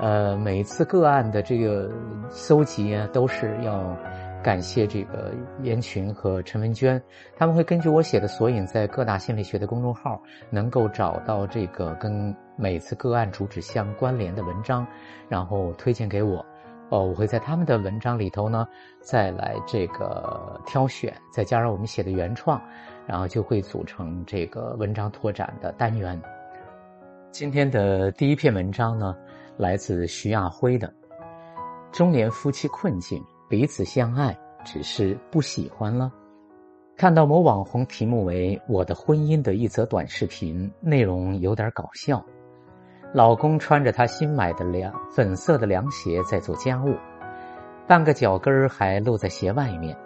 呃，每次个案的这个搜集啊，都是要感谢这个严群和陈文娟，他们会根据我写的索引，在各大心理学的公众号能够找到这个跟每次个案主旨相关联的文章，然后推荐给我。哦，我会在他们的文章里头呢，再来这个挑选，再加上我们写的原创，然后就会组成这个文章拓展的单元。今天的第一篇文章呢。来自徐亚辉的中年夫妻困境，彼此相爱，只是不喜欢了。看到某网红题目为“我的婚姻”的一则短视频，内容有点搞笑。老公穿着他新买的凉粉色的凉鞋在做家务，半个脚跟儿还露在鞋外面。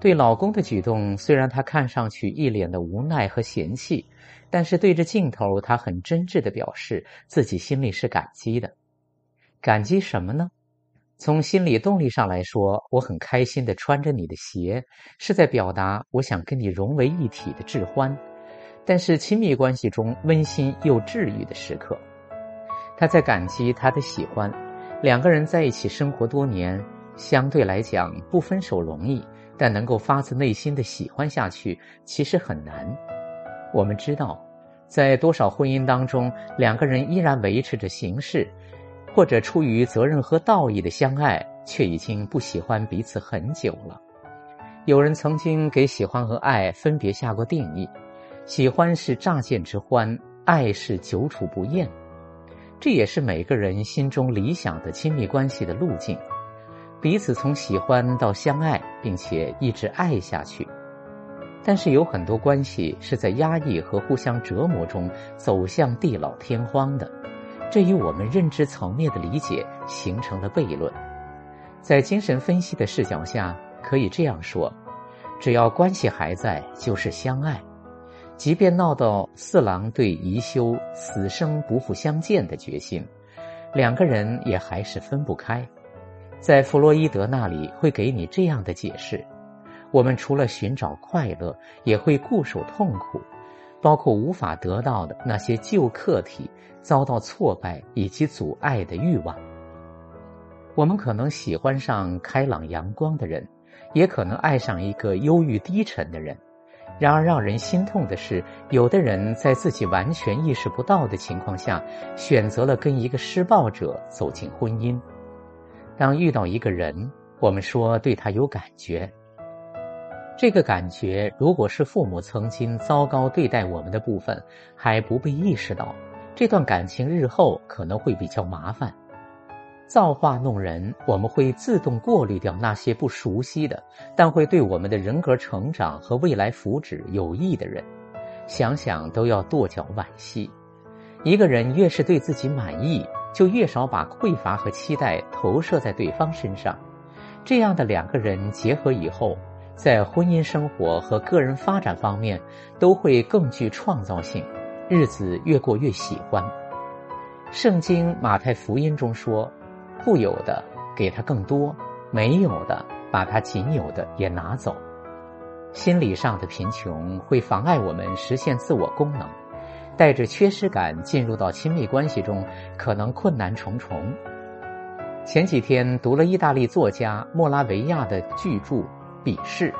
对老公的举动，虽然他看上去一脸的无奈和嫌弃，但是对着镜头，他很真挚的表示自己心里是感激的。感激什么呢？从心理动力上来说，我很开心的穿着你的鞋，是在表达我想跟你融为一体的致欢。但是亲密关系中温馨又治愈的时刻，他在感激他的喜欢。两个人在一起生活多年，相对来讲不分手容易，但能够发自内心的喜欢下去其实很难。我们知道，在多少婚姻当中，两个人依然维持着形式。或者出于责任和道义的相爱，却已经不喜欢彼此很久了。有人曾经给喜欢和爱分别下过定义：喜欢是乍见之欢，爱是久处不厌。这也是每个人心中理想的亲密关系的路径，彼此从喜欢到相爱，并且一直爱下去。但是有很多关系是在压抑和互相折磨中走向地老天荒的。这与我们认知层面的理解形成了悖论。在精神分析的视角下，可以这样说：只要关系还在，就是相爱。即便闹到四郎对宜修此生不复相见的决心，两个人也还是分不开。在弗洛伊德那里会给你这样的解释：我们除了寻找快乐，也会固守痛苦。包括无法得到的那些旧客体遭到挫败以及阻碍的欲望。我们可能喜欢上开朗阳光的人，也可能爱上一个忧郁低沉的人。然而，让人心痛的是，有的人在自己完全意识不到的情况下，选择了跟一个施暴者走进婚姻。当遇到一个人，我们说对他有感觉。这个感觉，如果是父母曾经糟糕对待我们的部分还不被意识到，这段感情日后可能会比较麻烦。造化弄人，我们会自动过滤掉那些不熟悉的，但会对我们的人格成长和未来福祉有益的人，想想都要跺脚惋惜。一个人越是对自己满意，就越少把匮乏和期待投射在对方身上，这样的两个人结合以后。在婚姻生活和个人发展方面，都会更具创造性，日子越过越喜欢。圣经马太福音中说：“富有的给他更多，没有的把他仅有的也拿走。”心理上的贫穷会妨碍我们实现自我功能，带着缺失感进入到亲密关系中，可能困难重重。前几天读了意大利作家莫拉维亚的巨著。笔试，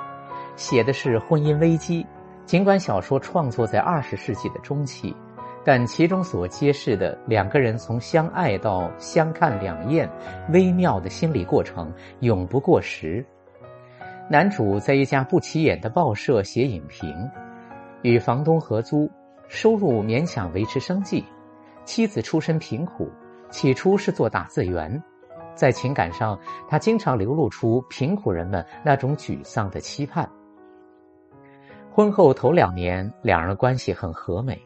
写的是婚姻危机。尽管小说创作在二十世纪的中期，但其中所揭示的两个人从相爱到相看两厌微妙的心理过程永不过时。男主在一家不起眼的报社写影评，与房东合租，收入勉强维持生计。妻子出身贫苦，起初是做打字员。在情感上，他经常流露出贫苦人们那种沮丧的期盼。婚后头两年，两人关系很和美，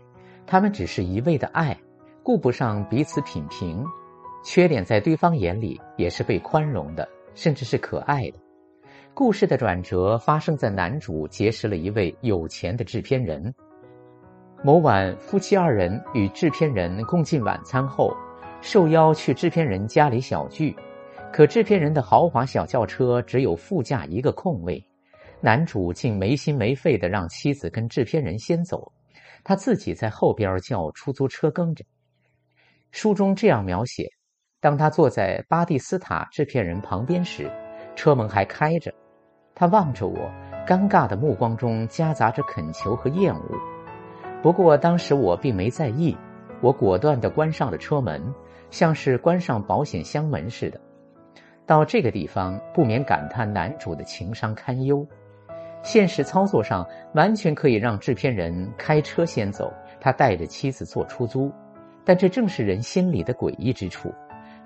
他们只是一味的爱，顾不上彼此品评，缺点在对方眼里也是被宽容的，甚至是可爱的。故事的转折发生在男主结识了一位有钱的制片人。某晚，夫妻二人与制片人共进晚餐后。受邀去制片人家里小聚，可制片人的豪华小轿车只有副驾一个空位，男主竟没心没肺的让妻子跟制片人先走，他自己在后边叫出租车跟着。书中这样描写：当他坐在巴蒂斯塔制片人旁边时，车门还开着。他望着我，尴尬的目光中夹杂着恳求和厌恶。不过当时我并没在意，我果断地关上了车门，像是关上保险箱门似的。到这个地方，不免感叹男主的情商堪忧。现实操作上，完全可以让制片人开车先走，他带着妻子坐出租。但这正是人心里的诡异之处，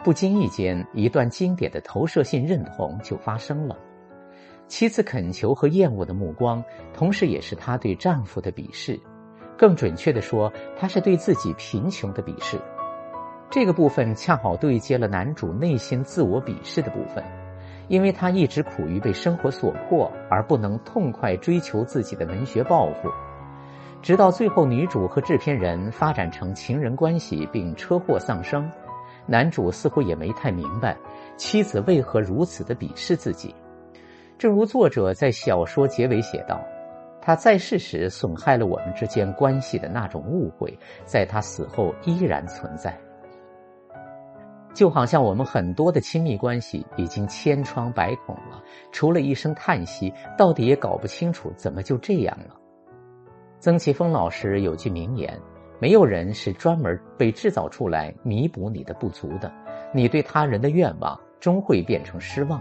不经意间，一段经典的投射性认同就发生了。妻子恳求和厌恶的目光，同时也是她对丈夫的鄙视。更准确的说，她是对自己贫穷的鄙视。这个部分恰好对接了男主内心自我鄙视的部分，因为他一直苦于被生活所迫，而不能痛快追求自己的文学抱负。直到最后，女主和制片人发展成情人关系，并车祸丧生，男主似乎也没太明白妻子为何如此的鄙视自己。正如作者在小说结尾写道：“他在世时损害了我们之间关系的那种误会，在他死后依然存在。就好像我们很多的亲密关系已经千疮百孔了，除了一声叹息，到底也搞不清楚怎么就这样了。”曾奇峰老师有句名言：“没有人是专门被制造出来弥补你的不足的，你对他人的愿望终会变成失望。”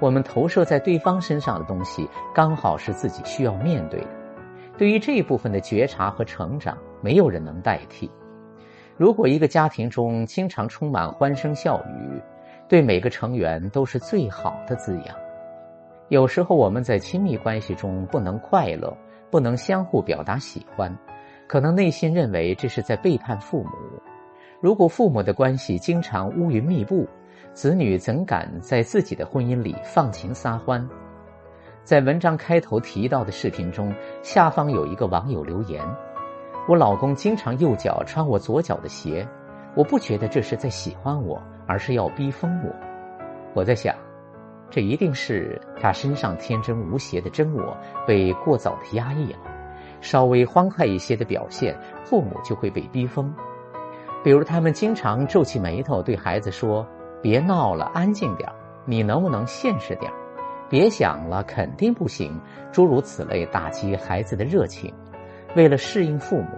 我们投射在对方身上的东西，刚好是自己需要面对的。对于这一部分的觉察和成长，没有人能代替。如果一个家庭中经常充满欢声笑语，对每个成员都是最好的滋养。有时候我们在亲密关系中不能快乐，不能相互表达喜欢，可能内心认为这是在背叛父母。如果父母的关系经常乌云密布，子女怎敢在自己的婚姻里放情撒欢？在文章开头提到的视频中，下方有一个网友留言：“我老公经常右脚穿我左脚的鞋，我不觉得这是在喜欢我，而是要逼疯我。”我在想，这一定是他身上天真无邪的真我被过早的压抑了。稍微欢快一些的表现，父母就会被逼疯。比如，他们经常皱起眉头对孩子说。别闹了，安静点儿你能不能现实点儿别想了，肯定不行。诸如此类，打击孩子的热情。为了适应父母，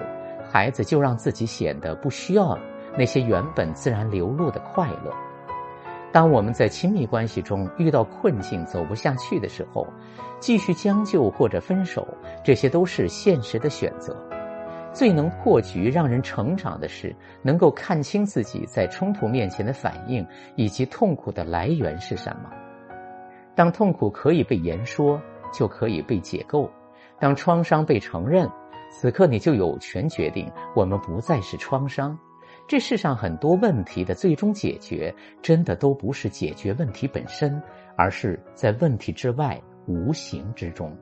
孩子就让自己显得不需要那些原本自然流露的快乐。当我们在亲密关系中遇到困境，走不下去的时候，继续将就或者分手，这些都是现实的选择。最能破局、让人成长的是，能够看清自己在冲突面前的反应，以及痛苦的来源是什么。当痛苦可以被言说，就可以被解构；当创伤被承认，此刻你就有权决定，我们不再是创伤。这世上很多问题的最终解决，真的都不是解决问题本身，而是在问题之外、无形之中。